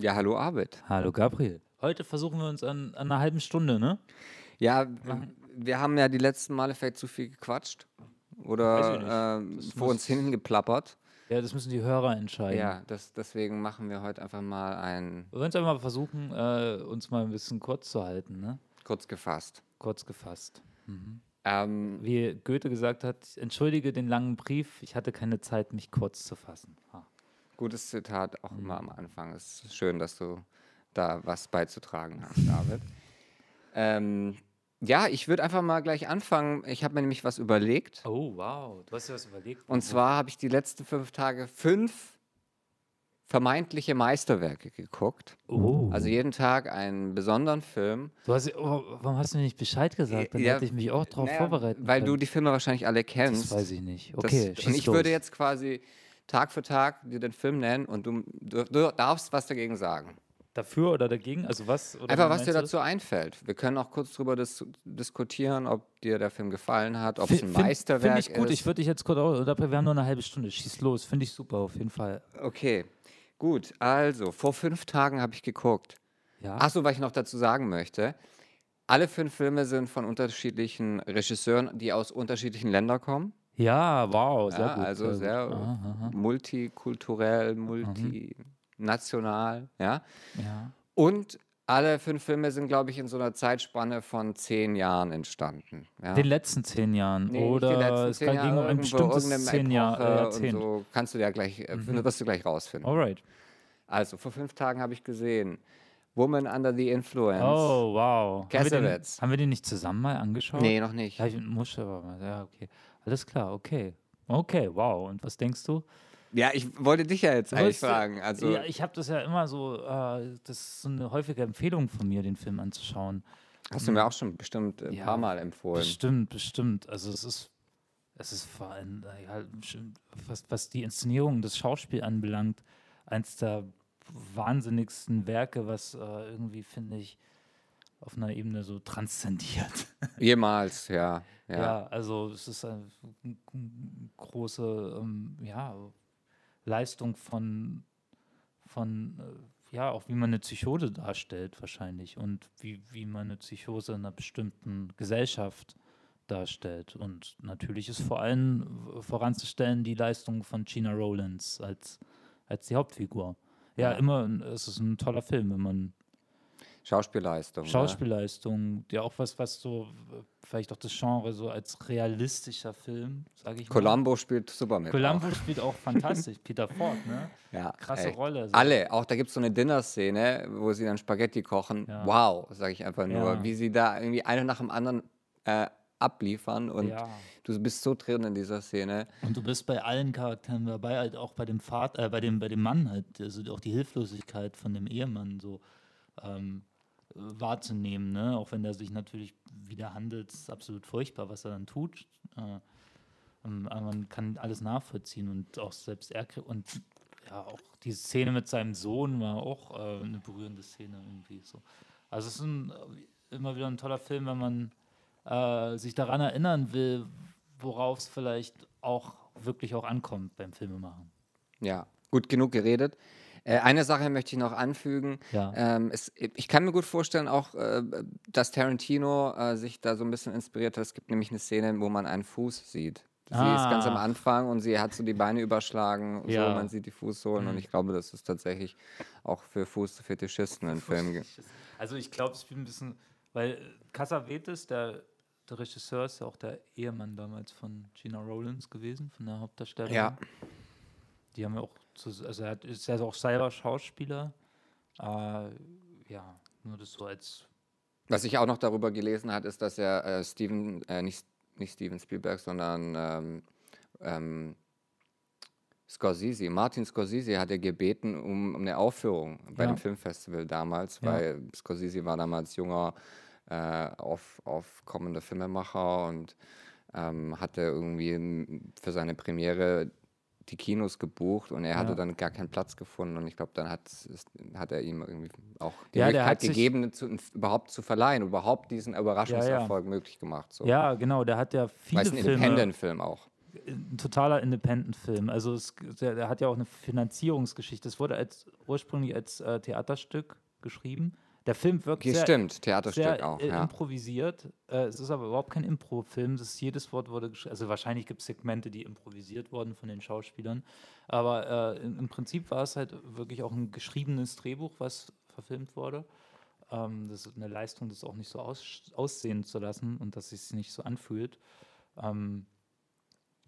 Ja, hallo Arvid. Hallo Gabriel. Heute versuchen wir uns an, an einer halben Stunde, ne? Ja, wir haben ja die letzten Male vielleicht zu viel gequatscht oder Das vor uns hingeplappert. Ja, das müssen die Hörer entscheiden. Ja, das, deswegen machen wir heute einfach mal ein Wir wollen es einfach mal versuchen, äh, uns mal ein bisschen kurz zu halten, ne? kurz gefasst. Kurz gefasst. Ähm, Wie Goethe gesagt hat, entschuldige den langen Brief, ich hatte keine Zeit, mich kurz zu fassen. Ah. Gutes Zitat Mhm. auch immer am Anfang. Es ist schön, dass du da was beizutragen hast, David. ähm, ja, ich würde einfach mal gleich anfangen. Ich habe mir nämlich was überlegt. Oh, wow. Du hast dir was überlegt. Und zwar habe ich die letzten fünf Tage fünf vermeintliche Meisterwerke geguckt. Oh. Also jeden Tag einen besonderen Film. du hast, oh, warum hast du mir nicht Bescheid gesagt? Dann Ja, hätte ich mich auch darauf Naja, vorbereiten Weil du können. die Filme wahrscheinlich alle kennst. Das weiß ich nicht. Das- Okay, und schieß ich los. würde jetzt quasi Tag für Tag dir den Film nennen und du, du, darfst was dagegen sagen. Dafür oder dagegen? Also was? Oder Einfach, was dir dazu einfällt. Wir können auch kurz darüber dis diskutieren, ob dir der Film gefallen hat, ob es ein find- Meisterwerk Finde ich gut. ist. Ich würde dich jetzt kurz unterbrechen. Wir haben nur eine halbe Stunde. Schieß los. Finde ich super, auf jeden Fall. okay, gut. Also, vor fünf Tagen habe ich geguckt. Ja. Achso, was ich noch dazu sagen möchte. Alle fünf Filme sind von unterschiedlichen Regisseuren, die aus unterschiedlichen Ländern kommen. Ja, wow. Sehr Ja, gut. also sehr. Aha, multikulturell, multinational, ja. Ja. Und alle fünf Filme sind, glaube ich, in so einer Zeitspanne von zehn Jahren entstanden. Ja? Den letzten zehn Jahren. Nee, oder letzten es zehn ging Jahre, um ein bestimmtes zehn Jahr, Epoche äh. Mhm. so kannst du ja gleich, äh, wirst du gleich rausfinden. Alright. Also, vor fünf Tagen habe ich gesehen, Woman Under the Influence. Oh, wow. Haben wir, den, Cassavetes. haben wir den nicht zusammen mal angeschaut? Nee, noch nicht. Ja, ich muss aber mal. Ja, okay. Alles klar, okay. Okay, wow. Und was denkst du? Ja, ich wollte dich ja jetzt eigentlich fragen. Also, ja, ich habe das ja immer so, äh, das ist so eine häufige Empfehlung von mir, den Film anzuschauen. hast du mir auch schon bestimmt ein Ja, paar Mal empfohlen. Bestimmt, bestimmt. Also es ist, es ist vor allem, äh, ja, schon- was, was die Inszenierung, das Schauspiel anbelangt, eins der wahnsinnigsten Werke, was äh, irgendwie, finde ich, auf einer Ebene so transzendiert. Jemals, ja. Ja, ja. also es ist eine große ähm, ja, Leistung von, von äh, ja, auch wie man eine Psychose darstellt wahrscheinlich und wie, wie man eine Psychose in einer bestimmten Gesellschaft darstellt. Und natürlich ist vor allem äh, voranzustellen die Leistung von Gina Rowlands als, als die Hauptfigur. Ja, Ja. immer, es ist ein toller Film, wenn man Schauspielleistung. ne? Schauspielleistung, ja auch was, was so, vielleicht auch das Genre so als realistischer Film, sage ich mal. Columbo spielt super mit. Columbo spielt auch fantastisch, Peter Ford, ne? auch. Ja, Krasse ey. Rolle. so. Alle, auch da gibt es so eine Dinner-Szene, wo sie dann Spaghetti kochen. Ja. Wow, sage ich einfach nur. Ja. Wie sie da irgendwie eine nach dem anderen äh, abliefern und Ja. du bist so drin in dieser Szene. Und du bist bei allen Charakteren dabei, halt auch bei dem Vater, äh, bei dem, bei dem Mann halt, also auch die Hilflosigkeit von dem Ehemann so ähm, äh, wahrzunehmen, ne? Auch wenn er sich natürlich wieder handelt, ist absolut furchtbar, was er dann tut. Äh, ähm, aber man kann alles nachvollziehen und auch selbst er und ja, auch die Szene mit seinem Sohn war auch äh, eine berührende Szene irgendwie so. Also es ist ein, immer wieder ein toller Film, wenn man äh, sich daran erinnern will, worauf es vielleicht auch wirklich auch ankommt beim Filmemachen. Ja, gut genug geredet. Äh, eine Sache möchte ich noch anfügen. Ja. Ähm, es, ich kann mir gut vorstellen, auch, äh, dass Tarantino äh, sich da so ein bisschen inspiriert hat. Es gibt nämlich eine Szene, wo man einen Fuß sieht. Sie ist ganz am Ah. Anfang und sie hat so die Beine überschlagen und Ja. so, man sieht die Fußsohlen und ich glaube, das ist tatsächlich auch für Fußfetischisten ein Film. Also ich glaube, es spielt ein bisschen, weil Cassavetes, der, der Regisseur, ist ja auch der Ehemann damals von Gina Rowlands gewesen, von der Hauptdarstellerin. Ja. Die haben ja auch, zu, also er ist ja auch selber Schauspieler. Äh, ja, nur das so als Was ich auch noch darüber gelesen hat, ist, dass er äh, Steven, äh, nicht, nicht Steven Spielberg, sondern ähm, ähm, Scorsese, Martin Scorsese hat er gebeten um, um eine Aufführung bei Ja. dem Filmfestival damals, Ja. weil Scorsese war damals junger, äh, auf, aufkommender Filmemacher und ähm, hatte irgendwie für seine Premiere die Kinos gebucht und er hatte Ja. dann gar keinen Platz gefunden und ich glaube, dann hat, hat er ihm irgendwie auch die Ja, Möglichkeit gegeben, zu, überhaupt zu verleihen, überhaupt diesen Überraschungserfolg möglich gemacht. So. Ja, genau, der hat ja viele Weil es ein Filme. Independent-Film auch. ein totaler Independent-Film. Also es, der, der, hat ja auch eine Finanzierungsgeschichte. Es wurde als, ursprünglich als äh, Theaterstück geschrieben. Der Film wirkt okay, sehr, stimmt, Theaterstück sehr auch, äh, ja. improvisiert. Äh, es ist aber überhaupt kein Impro-Film. Jedes Wort wurde geschrieben. Also wahrscheinlich gibt es Segmente, die improvisiert wurden von den Schauspielern. Aber äh, im, im, Prinzip war es halt wirklich auch ein geschriebenes Drehbuch, was verfilmt wurde. Ähm, das ist eine Leistung, das auch nicht so aus, aussehen zu lassen und dass es sich nicht so anfühlt. Ähm,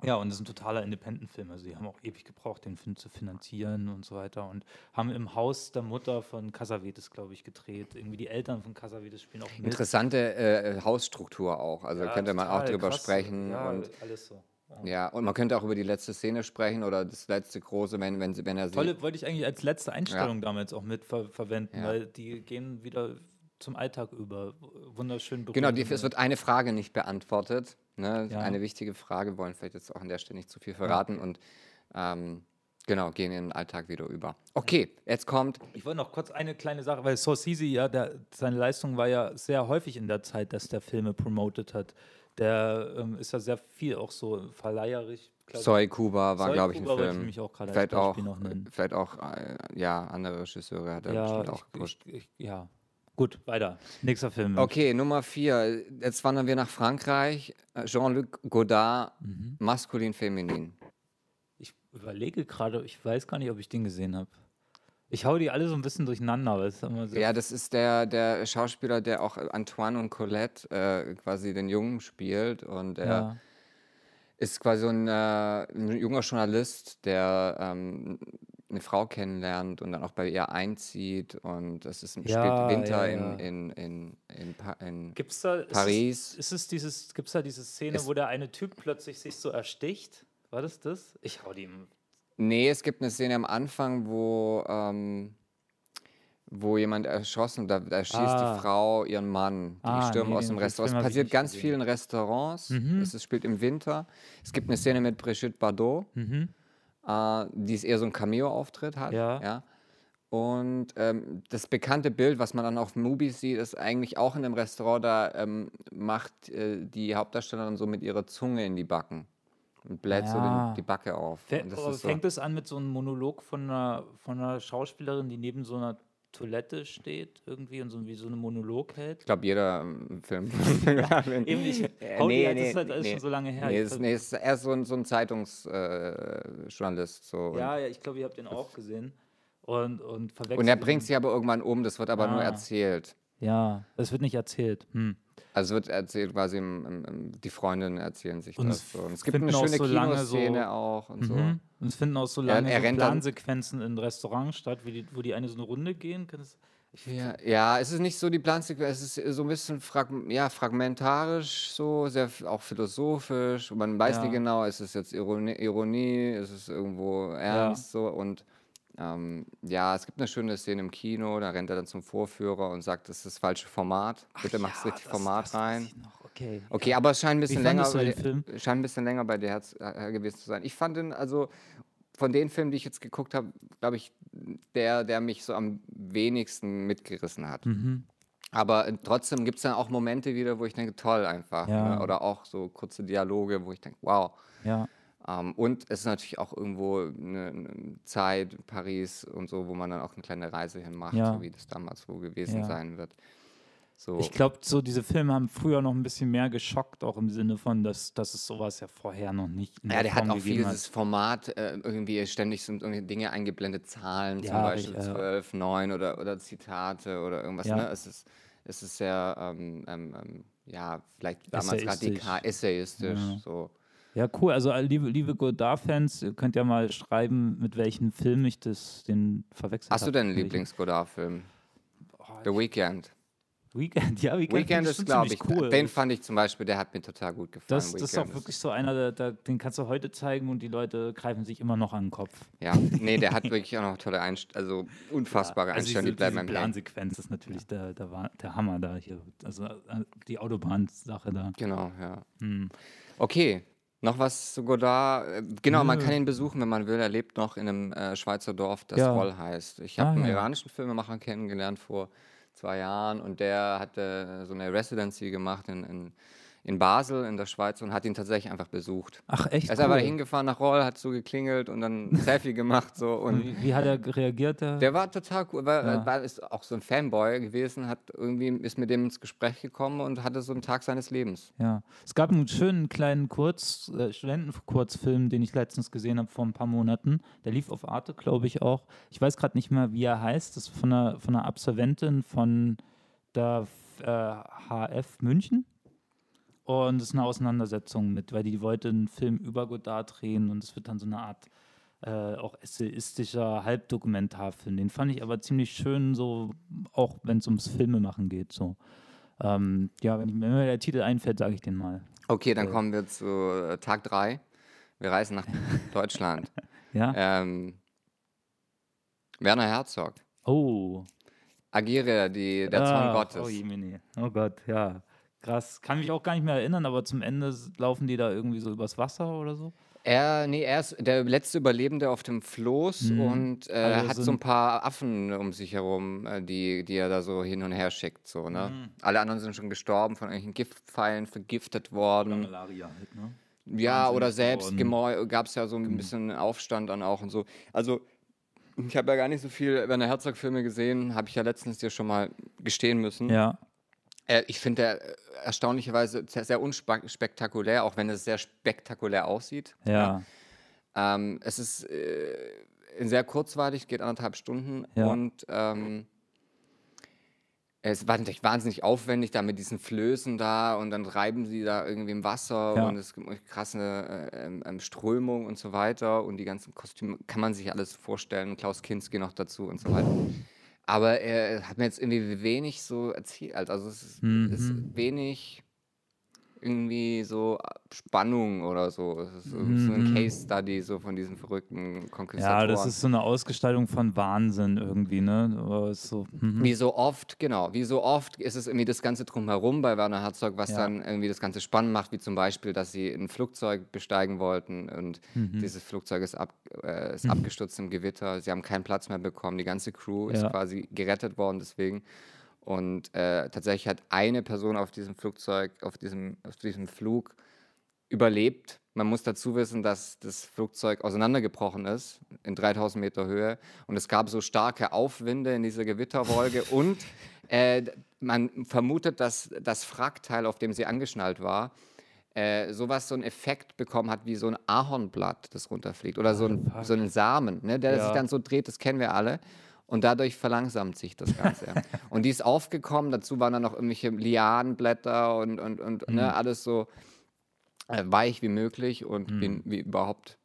ja, und das ist ein totaler Independent-Film. Also, die haben auch ewig gebraucht, den Film zu finanzieren und so weiter. Und haben im Haus der Mutter von Casavetes, glaube ich, gedreht. Irgendwie die Eltern von Casavetes spielen auch mit. Interessante äh, Hausstruktur auch. Also, ja, könnte man auch drüber krass. sprechen. Ja, und alles so. Ja. und man könnte auch über die letzte Szene sprechen oder das letzte große, wenn, wenn, sie, wenn er sie. Tolle wollte ich eigentlich als letzte Einstellung ja. damals auch mit ver verwenden, ja. weil die gehen wieder zum Alltag über. Wunderschön Genau, die, es wird eine Frage nicht beantwortet. Ne? Eine wichtige Frage, wollen vielleicht jetzt auch an der Stelle nicht zu viel verraten und ähm, genau, gehen in den Alltag wieder über. Okay, jetzt kommt. Ich wollte noch kurz eine kleine Sache, weil Sorsisi, ja, der, seine Leistung war ja sehr häufig in der Zeit, dass der Filme promotet hat. Der ähm, ist ja sehr viel auch so verleiherisch. Soy Kuba war, glaube ich, ein Film. Ich auch vielleicht, auch, vielleicht auch, äh, ja, andere Regisseure hat er ja, bestimmt auch ich, ich, ich, Ja, Gut, weiter. Nächster Film. Okay, Nummer vier. Jetzt wandern wir nach Frankreich. Jean-Luc Godard, mhm. maskulin, feminin. Ich überlege gerade, ich weiß gar nicht, ob ich den gesehen habe. Ich hau die alle so ein bisschen durcheinander. Aber das so ja, das ist der, der Schauspieler, der auch Antoine und Colette äh, quasi den Jungen spielt. Und er ja. ist quasi ein, äh, ein junger Journalist, der ähm, eine Frau kennenlernt und dann auch bei ihr einzieht und es ist ja, spät Winter ja, ja. in, in, in, in, pa in gibt's da, Paris. Ist es, ist es gibt es da diese Szene, es wo der eine Typ plötzlich sich so ersticht? War das das? Ich hau die. Nee, es gibt eine Szene am Anfang, wo, ähm, wo jemand erschossen, da, da schießt ah. die Frau ihren Mann, die ah, stürmen nee, aus dem Restaurant. Es passiert ganz viel in Restaurants, mhm. es spielt im Winter. Es gibt eine Szene mit Brigitte Bardot. Mhm äh, die ist eher so ein Cameo-Auftritt hat. Ja. ja. Und ähm, das bekannte Bild, was man dann auf Movies sieht, ist eigentlich auch in einem Restaurant, da ähm, macht äh, die Hauptdarstellerin so mit ihrer Zunge in die Backen und bläht ja. so den, die Backe auf. fängt es so an mit so einem Monolog von einer, von einer Schauspielerin, die neben so einer Toilette steht irgendwie und so wie so einen Monolog hält. Ich glaube, jeder ähm, Film. ja, eben nicht. Hau nee, halt, nee, ist halt alles nee, schon so lange her. Nee, ist, nee ist erst so ein, so ein Zeitungsjournalist. Äh, so. Ja, ja, ich glaube, ihr habt den auch gesehen. Und, und verwechselt. Und er bringt sich aber irgendwann um, das wird aber ah. nur erzählt. Ja, es wird nicht erzählt. Hm. Also es wird erzählt, quasi im, im, im, die Freundinnen erzählen sich und das. So. Und es gibt eine schöne so Kinoszene so, auch und mhm. so. Und es finden auch so lange ja, so Plansequenzen in Restaurants statt, die, wo die eine so eine Runde gehen. Ja, ja, es ist nicht so die Plansequenz, es ist so ein bisschen frag, ja, fragmentarisch, so sehr auch philosophisch. Und man weiß ja. nicht genau, ist es jetzt Ironie, Ironie ist es irgendwo ernst ja. so und ähm, ja, es gibt eine schöne Szene im Kino, da rennt er dann zum Vorführer und sagt, das ist das falsche Format. Bitte mach das richtig das, Format das rein. Okay. okay, aber es scheint ein bisschen länger bei, scheint ein bisschen länger bei dir Herz gewesen zu sein. Ich fand ihn also von den Filmen, die ich jetzt geguckt habe, glaube ich, der, der mich so am wenigsten mitgerissen hat. Mhm. Aber äh, trotzdem gibt es dann auch Momente wieder, wo ich denke, toll einfach. Ja. Ne? Oder auch so kurze Dialoge, wo ich denke, wow. Ja. Ähm, und es ist natürlich auch irgendwo eine, eine, Zeit, Paris und so, wo man dann auch eine kleine Reise hinmacht, ja. so wie das damals wohl gewesen ja. sein wird. So. Ich glaube, so diese Filme haben früher noch ein bisschen mehr geschockt, auch im Sinne von, dass, dass es sowas ja vorher noch nicht. Ja, der, der hat auch viel dieses Format, äh, irgendwie ständig sind irgendwie Dinge eingeblendet, Zahlen, ja, zum Beispiel ich, 12, 9 oder, oder Zitate oder irgendwas. Ne? Es, ist, es ist sehr, ähm, ähm, ähm ja, vielleicht damals radikal, essayistisch. So. Ja, cool. Also äh, liebe, liebe Godard-Fans, ihr könnt ja mal schreiben, mit welchem Film ich das den verwechselt habe. Hast du denn einen Lieblings-Godard-Film? Oh, The Weekend. Weekend, ja, Weekend, Weekend ist, glaube ich, cool. Den fand ich zum Beispiel, der hat mir total gut gefallen. Das, das ist auch wirklich so einer, der, der, den kannst du heute zeigen und die Leute greifen sich immer noch an den Kopf. Ja, nee, der hat wirklich auch noch tolle Einstellungen, also unfassbare ja, also Einstellungen, die bleiben im Plansequenz ist natürlich ja. der, der, der Hammer da hier. Also äh, die Autobahnsache da. Genau, ja. Hm. Okay, noch was zu Godard. Äh, genau, man kann ihn besuchen, wenn man will. Er lebt noch in einem äh, Schweizer Dorf, das ja. Roll heißt. Ich habe ah, einen ja. iranischen Filmemacher kennengelernt vor zwei Jahren und der hatte so eine Residency gemacht in, in, in Basel in der Schweiz und hat ihn tatsächlich einfach besucht. Ach, echt? Er ist einfach hingefahren nach Roll, hat so geklingelt und dann ein Selfie gemacht. So, und Wie, wie hat er reagiert? Der? der war total cool, weil Ja. er war, ist auch so ein Fanboy gewesen, hat irgendwie ist mit dem ins Gespräch gekommen und hatte so einen Tag seines Lebens. Ja, es gab einen schönen kleinen Kurz, äh, Studentenkurzfilm, den ich letztens gesehen habe vor ein paar Monaten. Der lief auf Arte, glaube ich auch. Ich weiß gerade nicht mehr, wie er heißt. Das ist von einer, von einer Absolventin von der äh, HF München. Und es ist eine Auseinandersetzung mit, weil die wollte einen Film über Godard drehen und es wird dann so eine Art äh, auch essayistischer Halbdokumentarfilm. Den fand ich aber ziemlich schön, so auch wenn es ums Filmemachen geht. So. Ähm, ja, wenn, ich, wenn mir der Titel einfällt, sage ich den mal. Okay, dann kommen wir zu äh, Tag 3. Wir reisen nach Deutschland. Ja? Ähm, Werner Herzog. Oh. Agiere, die, der Zorn Gottes. Oh, Jemine. oh Gott, ja. Krass. Kann mich auch gar nicht mehr erinnern, aber zum Ende laufen die da irgendwie so übers Wasser oder so. Er, nee, er ist der letzte Überlebende auf dem Floß Mhm. und äh, Also hat so ein- paar Affen um sich herum, äh, die, die er da so hin und her schickt. So, ne? Mhm. Alle anderen sind schon gestorben, von irgendwelchen Giftpfeilen vergiftet worden. Malaria halt, ne? Ja, oder Wahnsinnig selbst gab es ja so ein bisschen Aufstand dann auch und so. Also, ich habe ja gar nicht so viel Werner Herzog-Filme gesehen, habe ich ja letztens dir schon mal gestehen müssen. Ja. Äh, ich finde der äh, erstaunlicherweise sehr, sehr unspektakulär, auch wenn es sehr spektakulär aussieht. Ja. Ähm, es ist äh, sehr kurzweilig, geht anderthalb Stunden Ja. und und ähm, es war natürlich wahnsinnig aufwendig da mit diesen Flößen da und dann reiben sie da irgendwie im Wasser Ja. und es gibt krasse äh, ähm, ähm, Strömung und so weiter und die ganzen Kostüme kann man sich alles vorstellen. Klaus Kinski noch dazu und so weiter. Aber er hat mir jetzt irgendwie wenig so erzählt. Also es ist, es ist Mhm. wenig irgendwie so Spannung oder so. Es ist so, so ein Mhm. Case Study so von diesen verrückten Ja, Konquistatoren. das ist so eine Ausgestaltung von Wahnsinn irgendwie, ne? So, mhm. Wie so oft, genau, wie so oft ist es irgendwie das Ganze drumherum bei Werner Herzog, was Ja. dann irgendwie das Ganze spannend macht, wie zum Beispiel, dass sie ein Flugzeug besteigen wollten und Mhm. dieses Flugzeug ist, ab, äh, ist abgestürzt im Gewitter, sie haben keinen Platz mehr bekommen, die ganze Crew ist Ja. quasi gerettet worden deswegen. Und äh, tatsächlich hat eine Person auf diesem Flugzeug, auf diesem, auf diesem Flug überlebt. Man muss dazu wissen, dass das Flugzeug auseinandergebrochen ist in 3000 Meter Höhe und es gab so starke Aufwinde in dieser Gewitterwolke und äh, man vermutet, dass das Wrackteil, auf dem sie angeschnallt war, äh, sowas, so einen Effekt bekommen hat wie so ein Ahornblatt, das runterfliegt oder so ein, so einen Samen, ne, der Ja. sich dann so dreht, das kennen wir alle. Und dadurch verlangsamt sich das Ganze. und die ist aufgekommen, dazu waren dann noch irgendwelche Lianenblätter und, und, und Mhm. ne, alles so äh, weich wie möglich und Mhm. wie, wie überhaupt,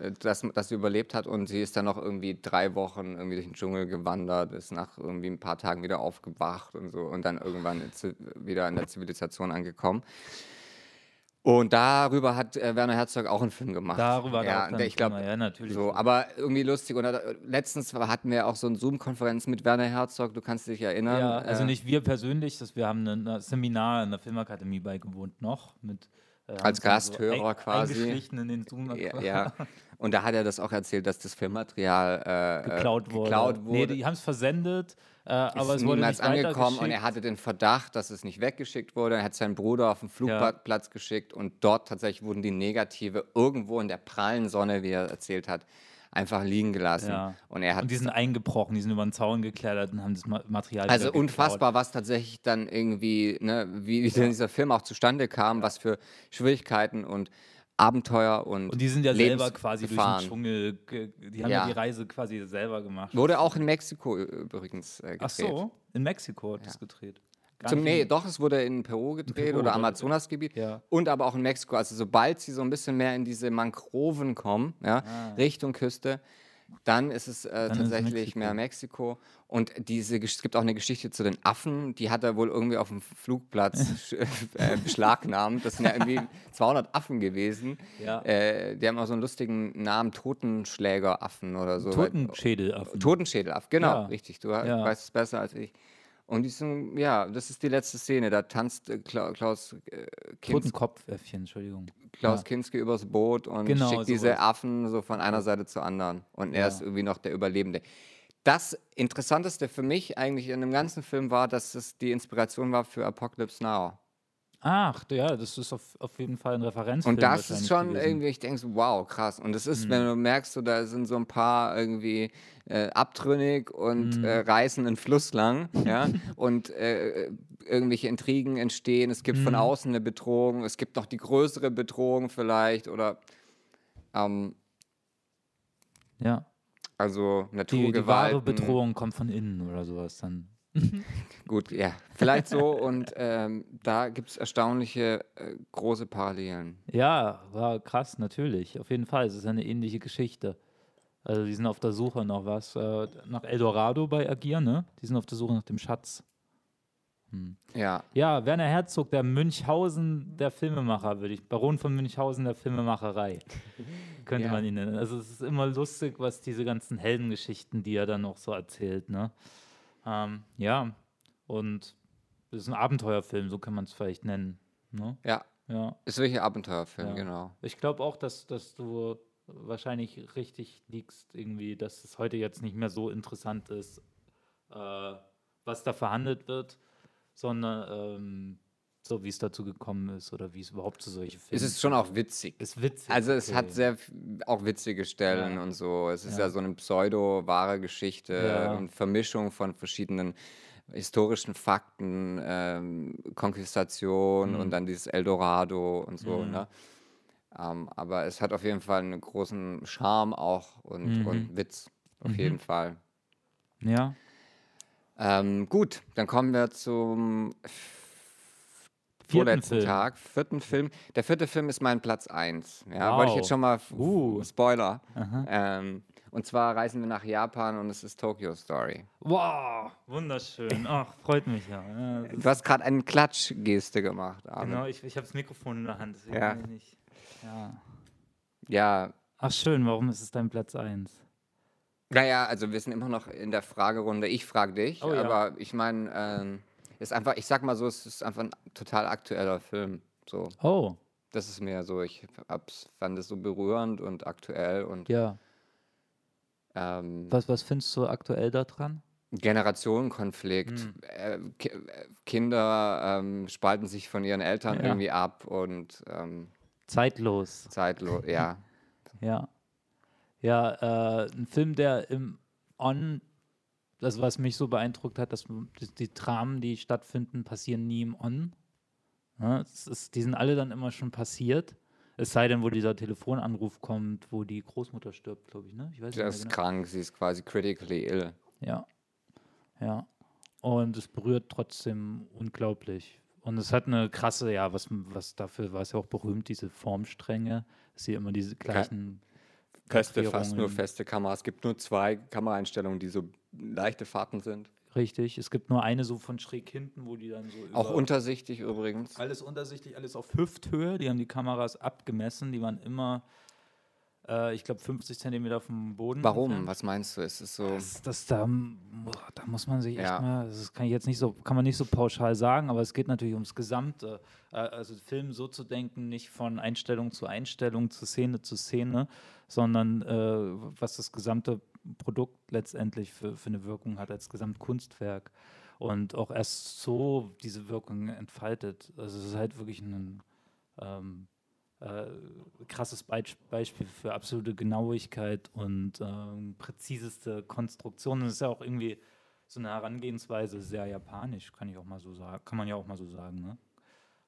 äh, dass, dass sie überlebt hat. Und sie ist dann noch irgendwie drei Wochen irgendwie durch den Dschungel gewandert, ist nach irgendwie ein paar Tagen wieder aufgewacht und so und dann irgendwann wieder in der Zivilisation angekommen. Und darüber hat äh, Werner Herzog auch einen Film gemacht. Darüber hat er ja, auch ich glaube, ja, natürlich. so, aber irgendwie lustig. Und äh, letztens hatten wir auch so eine Zoom-Konferenz mit Werner Herzog, du kannst dich erinnern. Ja, also äh, nicht wir persönlich, dass wir haben ein Seminar in der Filmakademie beigewohnt noch mit äh, Als Gasthörer ein- quasi. eingeschlichen in den Zoom Ja, ja. Und da hat er das auch erzählt, dass das Filmmaterial äh, geklaut wurde. Geklaut Nee, wurde. die haben es versendet, äh, aber ist es wurde niemals angekommen und er hatte den Verdacht, dass es nicht weggeschickt wurde. Er hat seinen Bruder auf den Flugplatz geschickt und dort tatsächlich wurden die Negative irgendwo in der prallen Sonne, wie er erzählt hat, einfach liegen gelassen. Ja. Und er hat Und die sind eingebrochen, die sind über den Zaun geklettert und haben das Ma- Material Also wieder geklaut. unfassbar, was tatsächlich dann irgendwie, ne, wie, wie dieser Film auch zustande kam, was für Schwierigkeiten und Abenteuer und, Und die sind ja selber quasi durch den. Dschungel, ge- die haben ja. Ja. die Reise quasi selber gemacht. Wurde auch in Mexiko übrigens äh, gedreht. Ach so, in Mexiko hat das gedreht. Zum, nee, in- doch, es wurde in Peru gedreht Peru, oder? Amazonasgebiet Ja. und aber auch in Mexiko. Also sobald sie so ein bisschen mehr in diese Mangroven kommen, ja, Richtung Küste, dann ist es äh, ist es tatsächlich Mexiko. mehr Mexiko. Und diese, es gibt auch eine Geschichte zu den Affen, die hat er wohl irgendwie auf dem Flugplatz äh, beschlagnahmt. Das sind ja irgendwie 200 Affen gewesen. Ja. Äh, die haben auch so einen lustigen Namen, Totenschlägeraffen oder so. Totenschädelaffen. Totenschädelaff, genau, Ja. richtig. Du Ja. weißt es besser als ich. Und die sind, ja, das ist die letzte Szene. Da tanzt äh, Kla Klaus, äh, Kinski, Totenkopfäffchen, Entschuldigung. Klaus Ja. Kinski übers Boot und Genau, schickt diese sowas. Affen so von einer Seite zur anderen. Und er Ja. ist irgendwie noch der Überlebende. Das Interessanteste für mich eigentlich in dem ganzen Film war, dass es die Inspiration war für Apocalypse Now. Ach, ja, das ist auf, auf jeden Fall ein Referenz. Und das ist schon gewesen. irgendwie, ich denke so, wow, krass. Und das ist, mhm. wenn du merkst, so, da sind so ein paar irgendwie äh, abtrünnig und mhm. äh, reißen einen Fluss lang, ja, und äh, irgendwelche Intrigen entstehen. Es gibt mhm. von außen eine Bedrohung, es gibt noch die größere Bedrohung vielleicht oder ähm, ja. Also Naturgewalt. Die, die wahre Bedrohung kommt von innen oder sowas dann. Gut, ja, vielleicht so. Und ähm, da gibt es erstaunliche äh, große Parallelen. Ja, war krass, natürlich. Auf jeden Fall. Es ist eine ähnliche Geschichte. Also die sind auf der Suche nach was, äh, nach Eldorado bei Agir, ne? Die sind auf der Suche nach dem Schatz. Hm. Ja. Ja, Werner Herzog, der Münchhausen der Filmemacher, würde ich. Baron von Münchhausen der Filmemacherei. könnte ja. man ihn nennen. Also es ist immer lustig, was diese ganzen Heldengeschichten, die er dann noch so erzählt, ne? Ähm, ja, und es ist ein Abenteuerfilm, so kann man es vielleicht nennen. Ne? Ja. Ja. Ist wirklich ein Abenteuerfilm, ja. genau. Ich glaube auch, dass, dass du wahrscheinlich richtig liegst, irgendwie, dass es heute jetzt nicht mehr so interessant ist, äh, was da verhandelt wird, sondern ähm, so wie es dazu gekommen ist oder wie es überhaupt zu solchen Filmen Es ist schon auch witzig. Ist witzig. Also es okay. hat sehr auch witzige Stellen ja. und so. Es ist ja, ja so eine pseudo-wahre Geschichte ja. und Vermischung von verschiedenen historischen Fakten, ähm, Konquistation mhm. und dann dieses Eldorado und so. Mhm. Ne? Ähm, aber es hat auf jeden Fall einen großen Charme auch und, mhm. und Witz. Auf mhm. jeden Fall. Ja. Ähm, gut, dann kommen wir zum vorletzten Film. Tag, vierten Film. Der vierte Film ist mein Platz 1. Ja, wow. wollte ich jetzt schon mal uh. Spoiler. Ähm, und zwar reisen wir nach Japan und es ist Tokyo Story. Wow, wunderschön. Ach, freut mich ja. ja du hast gerade eine Klatschgeste gemacht. Arne. Genau, ich, ich habe das Mikrofon in der Hand. Ja. Nicht, ja. ja. Ach schön, warum ist es dein Platz 1? Naja, also wir sind immer noch in der Fragerunde. Ich frage dich, oh, ja. aber ich meine, ähm, ist einfach, ich sag mal so, es ist einfach ein total aktueller Film. So. Oh. Das ist mir so, ich hab's, fand es so berührend und aktuell und. Ja. Ähm, was, was findest du aktuell daran? Generationenkonflikt. Hm. Äh, ki Kinder ähm, spalten sich von ihren Eltern ja. irgendwie ab und. Ähm, zeitlos. Zeitlos, ja. ja. Ja, äh, ein Film, der im On das, was mich so beeindruckt hat, dass die Dramen, die stattfinden, passieren nie im On. Ja, ist, die sind alle dann immer schon passiert. Es sei denn, wo dieser Telefonanruf kommt, wo die Großmutter stirbt, glaube ich. Ne? ich weiß sie ist genau. krank, sie ist quasi critically ill. Ja. Ja. Und es berührt trotzdem unglaublich. Und es hat eine krasse, ja, was, was dafür war es ja auch berühmt, diese Formstränge, dass sie immer diese gleichen. Feste, fast nur feste Kameras. Es gibt nur zwei Kameraeinstellungen, die so leichte Fahrten sind. Richtig, es gibt nur eine so von schräg hinten, wo die dann so. Auch untersichtig übrigens. Alles untersichtig, alles auf Hüfthöhe. Die haben die Kameras abgemessen, die waren immer, äh, ich glaube, 50 Zentimeter vom Boden. Warum? Entfernt. Was meinst du? Ist es so. Das, das da, da muss man sich echt ja. mal, das kann ich jetzt nicht so, kann man nicht so pauschal sagen, aber es geht natürlich ums Gesamte. Äh, also Film so zu denken, nicht von Einstellung zu Einstellung, zu Szene zu Szene, sondern äh, was das gesamte Produkt letztendlich für, für eine Wirkung hat als Gesamtkunstwerk und auch erst so diese Wirkung entfaltet. Also es ist halt wirklich ein ähm, äh, krasses Be Beispiel für absolute Genauigkeit und ähm, präziseste Konstruktion. Es ist ja auch irgendwie so eine Herangehensweise sehr japanisch, kann ich auch mal so sagen, kann man ja auch mal so sagen. Ne?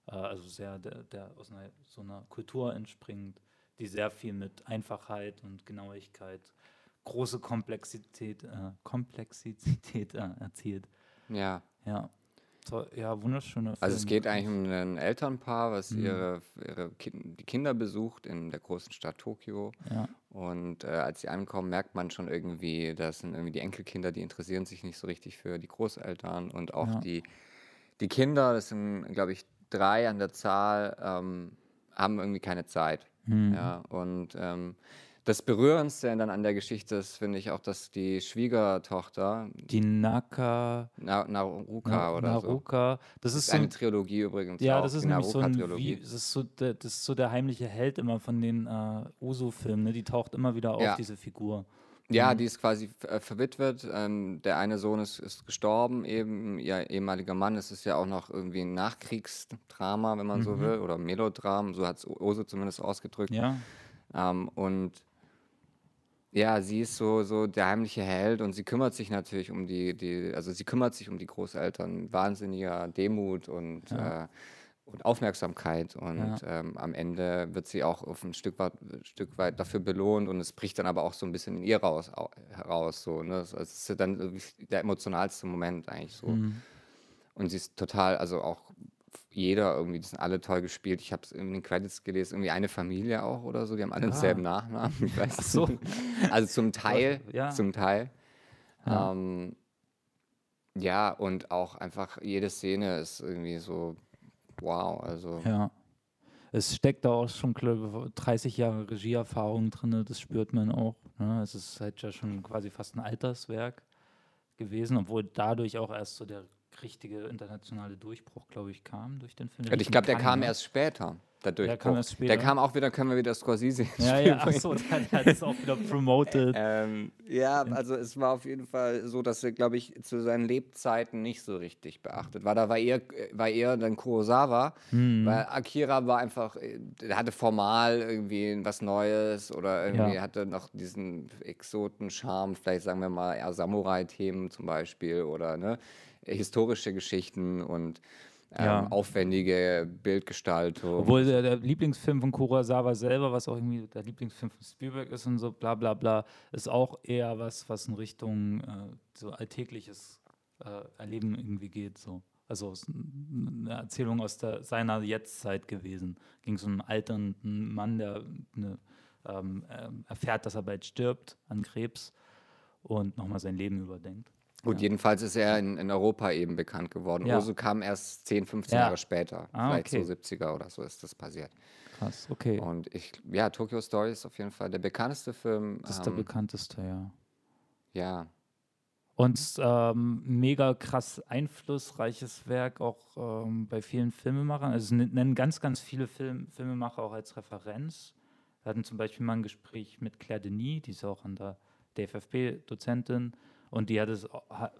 Äh, also sehr, der, der aus einer, so einer Kultur entspringt, die sehr viel mit Einfachheit und Genauigkeit große Komplexität, äh, Komplexität äh, erzielt. Ja. Ja. So, ja, wunderschöne Film. Also es geht eigentlich um ein Elternpaar, was mhm. ihre, ihre kind, die Kinder besucht in der großen Stadt Tokio. Ja. Und äh, als sie ankommen, merkt man schon irgendwie, das sind irgendwie die Enkelkinder, die interessieren sich nicht so richtig für die Großeltern. Und auch ja. die, die Kinder, das sind, glaube ich, drei an der Zahl, ähm, haben irgendwie keine Zeit. Mhm. Ja, und ähm, das Berührendste dann an der Geschichte ist, finde ich, auch, dass die Schwiegertochter. Die Naka. Na, Naruka Na, oder Naruka. so. Das ist, das ist so eine Trilogie übrigens. Ja, auch, das ist nämlich so ein. Wie, das, ist so der, das ist so der heimliche Held immer von den äh, Uso-Filmen. Ne? Die taucht immer wieder auf, ja. diese Figur. Ja, die ist quasi äh, verwitwet. Ähm, der eine Sohn ist, ist gestorben, eben ihr ehemaliger Mann. Es ist ja auch noch irgendwie ein Nachkriegsdrama, wenn man so will, oder Melodram, so hat es Ose zumindest ausgedrückt. Ja. Ähm, und ja, sie ist so, so der heimliche Held und sie kümmert sich natürlich um die, die, also sie kümmert sich um die Großeltern. Wahnsinniger Demut und, äh, und Aufmerksamkeit. Und ähm, am Ende wird sie auch auf ein Stück weit, Stück weit dafür belohnt und es bricht dann aber auch so ein bisschen in ihr raus, au- heraus. So, ne? Es ist dann der emotionalste Moment eigentlich so. Und sie ist total, also auch jeder irgendwie, die sind alle toll gespielt. Ich habe es in den Credits gelesen, irgendwie eine Familie auch oder so, die haben alle denselben Nachnamen. Ich weiß Ach so. Also zum Teil, Ja. zum Teil. Ja. Ähm, ja, und auch einfach jede Szene ist irgendwie so, wow, also Ja. Es steckt da auch schon glaub ich, 30 Jahre Regieerfahrung drin, das spürt man auch. Ne? Es ist halt ja schon quasi fast ein Alterswerk gewesen, obwohl dadurch auch erst so der richtige internationale Durchbruch, glaube ich, kam durch den Film. Ich glaube, der kam erst später. Der, Durchbruch. kam erst Der später. kam auch wieder, können wir wieder Scorsese Ja, ja, ach so, der, der hat es auch wieder promoted. Ähm, ja, also es war auf jeden Fall so, dass er, glaube ich, zu seinen Lebzeiten nicht so richtig beachtet war. Da war eher, war eher dann Kurosawa, Hm. weil Akira war einfach, äh, der hatte formal irgendwie was Neues oder irgendwie Ja. hatte noch diesen Exoten-Charme, vielleicht sagen wir mal eher Samurai-Themen zum Beispiel oder ne, historische Geschichten und ähm, Ja. aufwendige Bildgestaltung. Obwohl der, der Lieblingsfilm von Kurosawa selber, was auch irgendwie der Lieblingsfilm von Spielberg ist und so, bla bla bla, ist auch eher was, was in Richtung äh, so alltägliches äh, Erleben irgendwie geht. So. Also eine Erzählung aus der, seiner Jetztzeit gewesen. Ging so einen alternden Mann, der eine, ähm, ähm, erfährt, dass er bald stirbt an Krebs und nochmal sein Leben überdenkt. Gut, jedenfalls ist er in, in Europa eben bekannt geworden. Ja. Osu kam erst 10, 15 Ja. Jahre später. Ah, vielleicht okay. so 70er oder so ist das passiert. Krass, okay. Und ich, ja, Tokyo Story ist auf jeden Fall der bekannteste Film. das ist der ähm, bekannteste, ja. ja, Und ähm, mega krass einflussreiches Werk auch ähm, bei vielen Filmemachern. Also nennen ganz, ganz viele Film, Filmemacher auch als Referenz. Wir hatten zum Beispiel mal ein Gespräch mit Claire Denis, die ist auch an der DFFB-Dozentin. Und die hat es,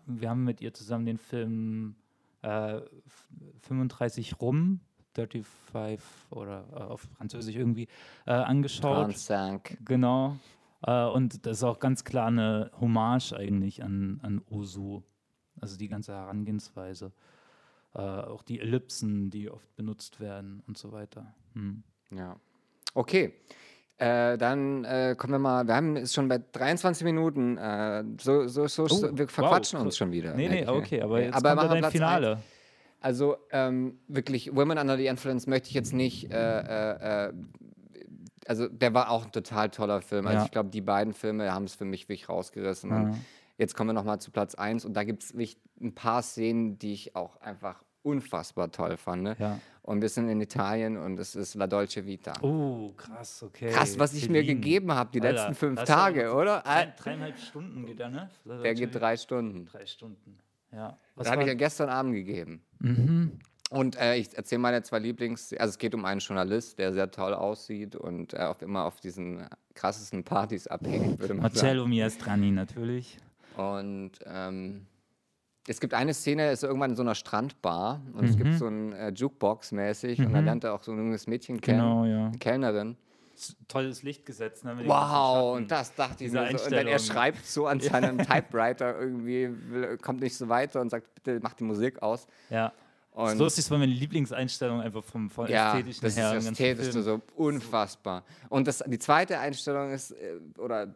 wir haben mit ihr zusammen den Film äh, f- 35 Rum, 35 oder äh, auf Französisch irgendwie, äh, angeschaut. Transank. Genau. Äh, und das ist auch ganz klar eine Hommage eigentlich an, an Osu. Also die ganze Herangehensweise. Äh, auch die Ellipsen, die oft benutzt werden und so weiter. Hm. Ja. Okay. Äh, dann äh, kommen wir mal, wir haben es schon bei 23 Minuten, äh, so, so, so, so, Oh, wir verquatschen wow. uns schon wieder. Nee, nee, okay, aber jetzt aber kommt machen ja wir dein Platz Finale. eins. Also ähm, wirklich, Women Under the Influence möchte ich jetzt nicht, äh, äh, äh, also der war auch ein total toller Film. Also Ja. ich glaube, die beiden Filme haben es für mich wirklich rausgerissen. Ja. jetzt kommen wir nochmal zu Platz 1 und da gibt es ein paar Szenen, die ich auch einfach unfassbar toll fand. Ne? Ja. Und wir sind in Italien und es ist La Dolce Vita. Oh, krass, okay. Krass, was ich mir Celine. gegeben habe die Alter, letzten fünf Tage, oder? Drei, dreieinhalb Stunden geht er, ne? Der geht drei Stunden. Drei Stunden. Ja. Was Das habe ich ja gestern Abend gegeben. mhm. Und äh, ich erzähle meine zwei Lieblings... Also es geht um einen Journalist, der sehr toll aussieht und äh, auch immer auf diesen krassesten Partys abhängt, würde man sagen. Marcello Miastrani natürlich. Und ähm, es gibt eine Szene, ist irgendwann in so einer Strandbar und es Mhm. gibt so ein äh, Jukebox mäßig und da lernt er auch so ein junges Mädchen kennen, Genau, ja. eine Kellnerin. Tolles Licht gesetzt, ne? Wow, und das dachte ich mir so. Und dann er schreibt so an seinem Typewriter irgendwie, will, kommt nicht so weiter und sagt, bitte mach die Musik aus. Ja. Und das Lustig, das war meine Lieblingseinstellung einfach vom, vom ja, ästhetischen das ist her. das Ästhetischste so unfassbar. Und das, die zweite Einstellung ist, äh, oder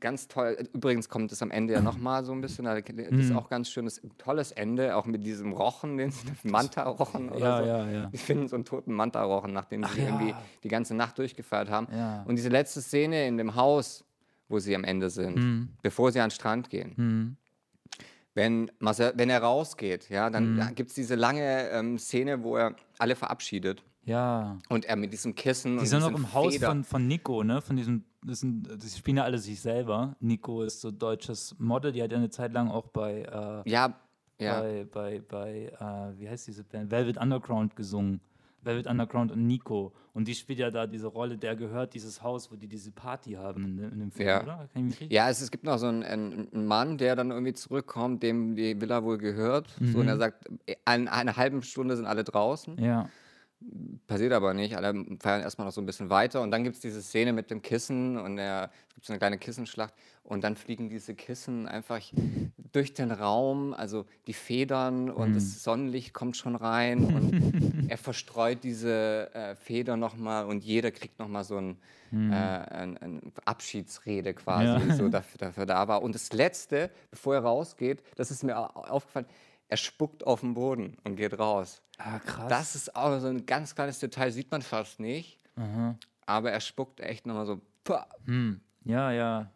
ganz toll, übrigens kommt es am Ende ja nochmal so ein bisschen, das Mhm. ist auch ganz schönes, tolles Ende, auch mit diesem Rochen, den Manta-Rochen oder Ja, so. ja, ja. Die finden so einen toten Manta-Rochen, nachdem sie ja. irgendwie die ganze Nacht durchgefeiert haben. Und diese letzte Szene in dem Haus, wo sie am Ende sind, Mhm. bevor sie an den Strand gehen. Wenn, Marcel, wenn er rausgeht, ja, dann Mhm. gibt es diese lange ähm, Szene, wo er alle verabschiedet. Ja. Und er mit diesem Kissen Die sind noch im Haus Feder. von, von Nico, ne? Von diesem, das sind, die spielen ja alle sich selber. Nico ist so deutsches Model, die hat ja eine Zeit lang auch bei, äh, Ja, ja. bei, bei, bei äh, wie heißt diese Band? Velvet Underground gesungen. Velvet Underground und Nico. Und die spielt ja da diese Rolle, der gehört dieses Haus, wo die diese Party haben in, in dem Film, Ja. oder? Ja, es, es gibt noch so einen, einen Mann, der dann irgendwie zurückkommt, dem die Villa wohl gehört. So, und er sagt, in einer halben Stunde sind alle draußen. Ja. Passiert aber nicht. Alle feiern erstmal noch so ein bisschen weiter. Und dann gibt es diese Szene mit dem Kissen und er, es gibt so eine kleine Kissenschlacht. Und dann fliegen diese Kissen einfach durch den Raum, also die Federn und das Sonnenlicht kommt schon rein. Und er verstreut diese äh, Federn nochmal und jeder kriegt nochmal so ein, äh, ein, ein Abschiedsrede quasi, Ja. so dafür, dafür da war. Und das Letzte, bevor er rausgeht, das ist mir au- aufgefallen, er spuckt auf den Boden und geht raus. Ah, krass. Das ist auch so ein ganz kleines Detail, sieht man fast nicht. Aber er spuckt echt nochmal so. hm. Ja, ja.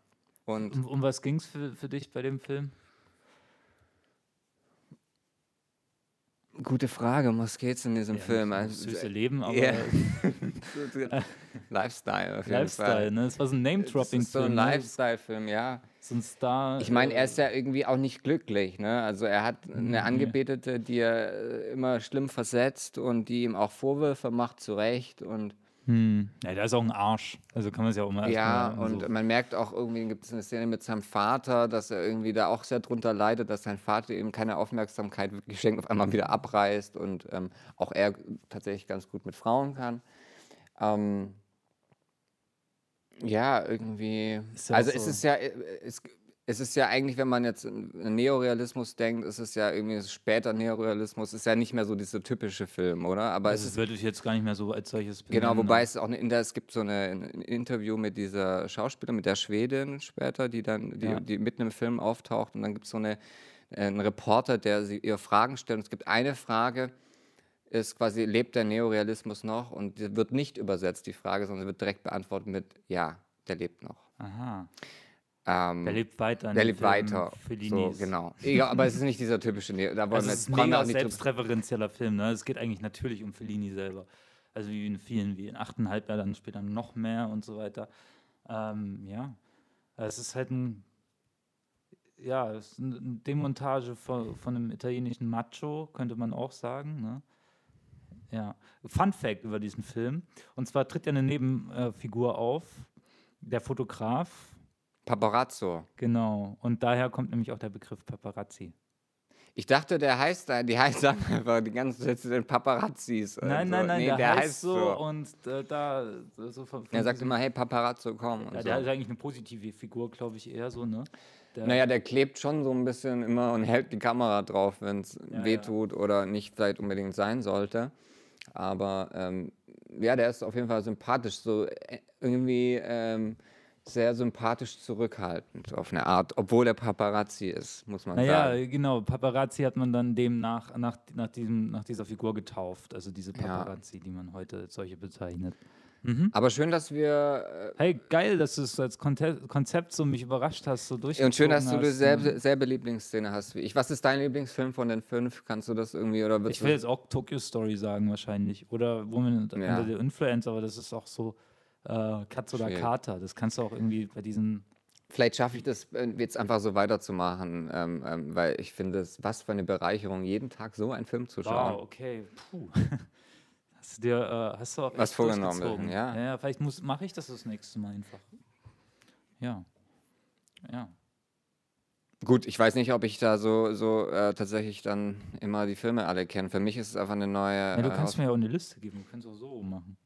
Und Um, um was ging es für, für dich bei dem Film? gute Frage, um was geht's in diesem Ja, Film? das Also, süße Leben, aber Ja. Lifestyle Lifestyle, ne? Es war so ein Das Name-Dropping-Film. so ein? Lifestyle-Film, ja. So ein Star. Ich meine, äh, er ist ja irgendwie auch nicht glücklich, ne? Also er hat Mhm, eine Angebetete, die er äh, immer schlimm versetzt und die ihm auch Vorwürfe macht, zu Recht. Und Hm. Ja, der ist auch ein Arsch. Also kann man es ja auch mal Ja, erstmal und so. man merkt auch irgendwie, gibt es eine Szene mit seinem Vater, dass er irgendwie da auch sehr drunter leidet, dass sein Vater ihm keine Aufmerksamkeit wirklich schenkt, auf einmal wieder abreißt und ähm, auch er tatsächlich ganz gut mit Frauen kann. Ähm, ja, irgendwie. Ist ja also es so. ist ja, äh, es, es ist ja eigentlich, wenn man jetzt an Neorealismus denkt, ist es ja irgendwie später Neorealismus, ist ja nicht mehr so dieser typische Film, oder? Aber Also es es würde ich jetzt gar nicht mehr so als solches Genau, benennen, wobei ne? es auch eine, in der, es gibt so eine, ein Interview mit dieser Schauspielerin, mit der Schwedin später, die dann, die, Ja. die mitten im Film auftaucht und dann gibt es so eine, äh, einen Reporter, der sie ihr Fragen stellt und es gibt eine Frage, ist quasi, lebt der Neorealismus noch? Und wird nicht übersetzt, die Frage, sondern wird direkt beantwortet mit, ja, der lebt noch. Aha. Ähm, Der lebt weiter. der lebt weiter. So, genau. Ja, aber es ist nicht dieser typische Neo. Da wollen Also wir es ist ein mega selbstreferenzieller Film. Ne? Es geht eigentlich natürlich um Fellini selber. Also wie in vielen, wie in 8,5 Jahren, dann später noch mehr und so weiter. Ähm, ja, es ist halt ein, ja, es ist eine Demontage von, von einem italienischen Macho, könnte man auch sagen. Ne? Ja, Fun Fact über diesen Film. Und zwar tritt ja eine Nebenfigur auf, der Fotograf, Paparazzo. genau. Und daher kommt nämlich auch der Begriff Paparazzi. Ich dachte, der heißt, da- die heißt einfach die ganze Zeit zu den Paparazzis. Nein, so. nein, nein, Nee, der, heißt so, und äh, da so von, Er sagt immer, hey Paparazzo, komm. Ja, so. der ist eigentlich eine positive Figur, glaube ich, eher so, ne? Der, Naja, der klebt schon so ein bisschen immer und hält die Kamera drauf, wenn es Ja, wehtut oder nicht vielleicht unbedingt sein sollte. Aber ähm, ja, der ist auf jeden Fall sympathisch, so äh, irgendwie ähm, sehr sympathisch zurückhaltend auf eine Art, obwohl er Paparazzi ist, muss man naja, sagen. genau, Paparazzi hat man dann demnach nach, nach, diesem, nach dieser Figur getauft, also diese Ja. Paparazzi, die man heute als solche bezeichnet. Aber schön, dass wir Hey, geil, dass du es als Konzept so mich überrascht hast, so äh, durchgezogen und schön, dass du hast, ne? dieselbe selbe Lieblingsszene hast wie ich. Was ist dein Lieblingsfilm von den fünf? Kannst du das irgendwie oder Ich will du jetzt auch Tokyo Story sagen wahrscheinlich. Oder Woman Ja. Under the Influence, aber das ist auch so äh, Katz oder Schwierig. Kater. Das kannst du auch irgendwie bei diesen Vielleicht schaffe ich das äh, jetzt einfach so weiterzumachen, ähm, ähm, weil ich finde, es was für eine Bereicherung, jeden Tag so einen Film zu schauen. Wow, okay. Puh. Hast du dir, äh, hast du auch Was vorgenommen, ja. ja. Vielleicht muss, mache ich das das nächste Mal einfach. Ja. Ja. Gut, ich weiß nicht, ob ich da so, so äh, tatsächlich dann immer die Filme alle kenne. Für mich ist es einfach eine neue. ja du äh, kannst Aus- mir ja auch eine Liste geben. Du kannst auch so machen.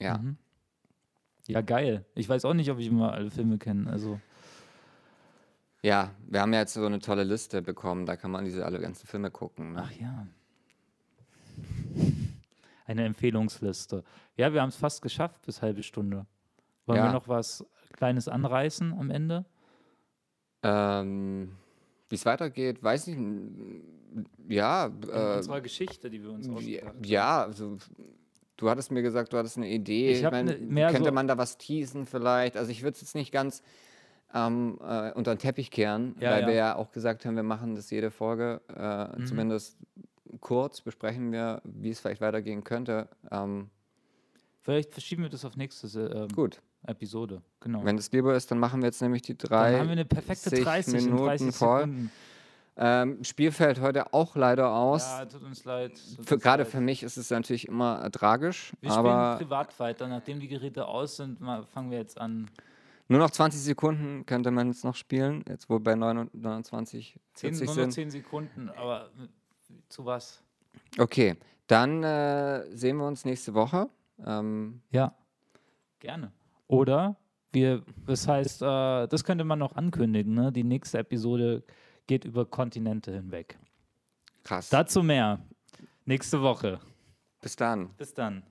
ja. Mhm. Ja, geil. Ich weiß auch nicht, ob ich immer alle Filme kenne. Also, ja, wir haben ja jetzt so eine tolle Liste bekommen, da kann man diese alle ganzen Filme gucken. Ne? ach ja. Eine Empfehlungsliste. Ja, wir haben es fast geschafft bis halbe Stunde. Wollen Ja. wir noch was Kleines anreißen am Ende? Ähm, Wie es weitergeht, weiß ich. Ja, äh, unserer Geschichte, die wir uns ja, ausgedacht haben. ja, also du hattest mir gesagt, du hattest eine Idee. Ich hab mein, ne- könnte so- man da was teasen vielleicht? Also ich würde es jetzt nicht ganz ähm, äh, unter den Teppich kehren, Ja, weil ja. wir ja auch gesagt haben, wir machen das jede Folge. Äh, Mhm. Zumindest kurz besprechen wir, wie es vielleicht weitergehen könnte. Ähm, Vielleicht verschieben wir das auf nächste ähm, gut, Episode. Genau. wenn es lieber ist, dann machen wir jetzt nämlich die drei. Dann haben wir eine perfekte 30 in Minuten 30 voll. Ähm, Spielfeld heute auch leider aus. Ja, tut uns leid. tut Für, uns gerade leid. für mich ist es natürlich immer äh, tragisch, Wir spielen aber privat weiter. Nachdem die Geräte aus sind, mal, fangen wir jetzt an. nur noch 20 Sekunden könnte man jetzt noch spielen, jetzt wo bei 29, 10, 40 nur noch sind. 10 Sekunden, aber äh, zu was? Okay, dann äh, sehen wir uns nächste Woche. Ähm, Ja, gerne. Oder wir, das heißt, äh, das könnte man noch ankündigen, ne? Die nächste Episode geht über Kontinente hinweg. krass. Dazu mehr nächste Woche. Bis dann. Bis dann.